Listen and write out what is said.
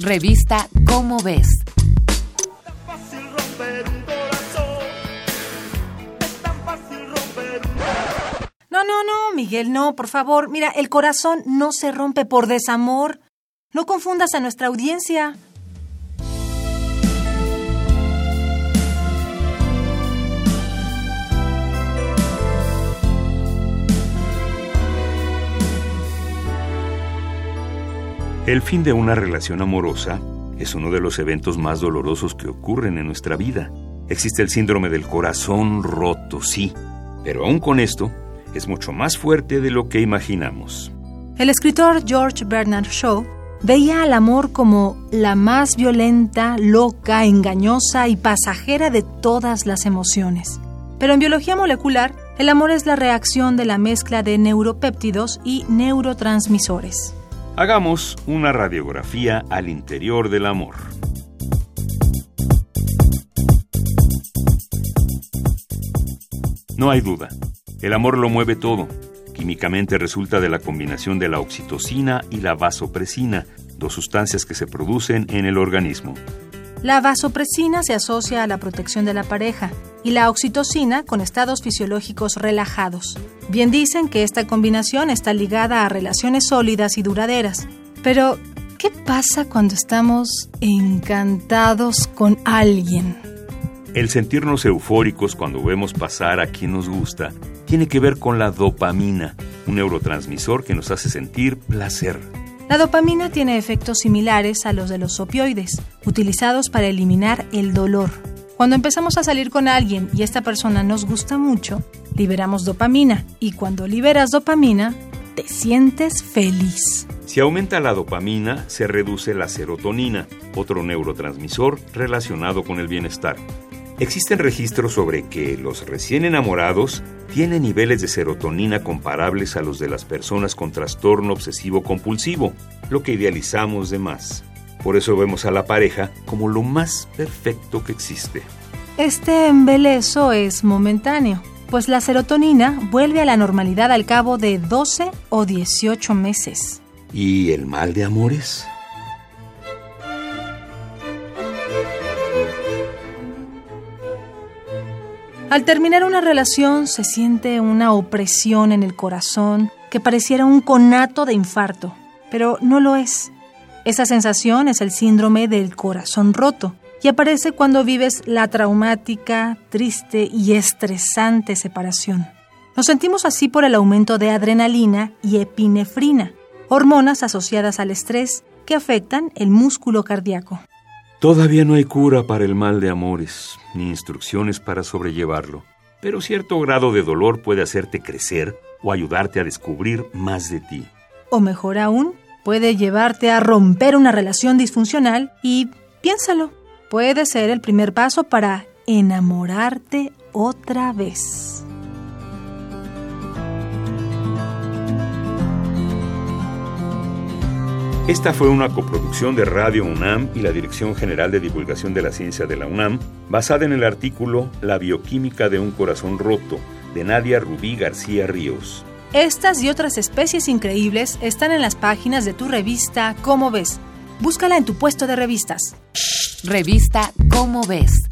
Revista Cómo ves. No, no, no, Miguel, no, por favor. Mira, el corazón no se rompe por desamor. No confundas a nuestra audiencia. El fin de una relación amorosa es uno de los eventos más dolorosos que ocurren en nuestra vida. Existe el síndrome del corazón roto, sí, pero aún con esto, es mucho más fuerte de lo que imaginamos. El escritor George Bernard Shaw veía al amor como la más violenta, loca, engañosa y pasajera de todas las emociones. Pero en biología molecular, el amor es la reacción de la mezcla de neuropéptidos y neurotransmisores. Hagamos una radiografía al interior del amor. No hay duda, el amor lo mueve todo. Químicamente resulta de la combinación de la oxitocina y la vasopresina, dos sustancias que se producen en el organismo. La vasopresina se asocia a la protección de la pareja y la oxitocina con estados fisiológicos relajados. Bien dicen que esta combinación está ligada a relaciones sólidas y duraderas. Pero, ¿qué pasa cuando estamos encantados con alguien? El sentirnos eufóricos cuando vemos pasar a quien nos gusta tiene que ver con la dopamina, un neurotransmisor que nos hace sentir placer. La dopamina tiene efectos similares a los de los opioides, utilizados para eliminar el dolor. Cuando empezamos a salir con alguien y esta persona nos gusta mucho, liberamos dopamina y cuando liberas dopamina, te sientes feliz. Si aumenta la dopamina, se reduce la serotonina, otro neurotransmisor relacionado con el bienestar. Existen registros sobre que los recién enamorados tienen niveles de serotonina comparables a los de las personas con trastorno obsesivo compulsivo, lo que idealizamos de más. Por eso vemos a la pareja como lo más perfecto que existe. Este embelezo es momentáneo, pues la serotonina vuelve a la normalidad al cabo de 12 o 18 meses. ¿Y el mal de amores? Al terminar una relación se siente una opresión en el corazón que pareciera un conato de infarto, pero no lo es. Esa sensación es el síndrome del corazón roto y aparece cuando vives la traumática, triste y estresante separación. Nos sentimos así por el aumento de adrenalina y epinefrina, hormonas asociadas al estrés que afectan el músculo cardíaco. Todavía no hay cura para el mal de amores, ni instrucciones para sobrellevarlo, pero cierto grado de dolor puede hacerte crecer o ayudarte a descubrir más de ti. O mejor aún, puede llevarte a romper una relación disfuncional y, piénsalo, puede ser el primer paso para enamorarte otra vez. Esta fue una coproducción de Radio UNAM y la Dirección General de Divulgación de la Ciencia de la UNAM, basada en el artículo La bioquímica de un corazón roto, de Nadia Rubí García Ríos. Estas y otras especies increíbles están en las páginas de tu revista Cómo ves. Búscala en tu puesto de revistas. Revista Cómo ves.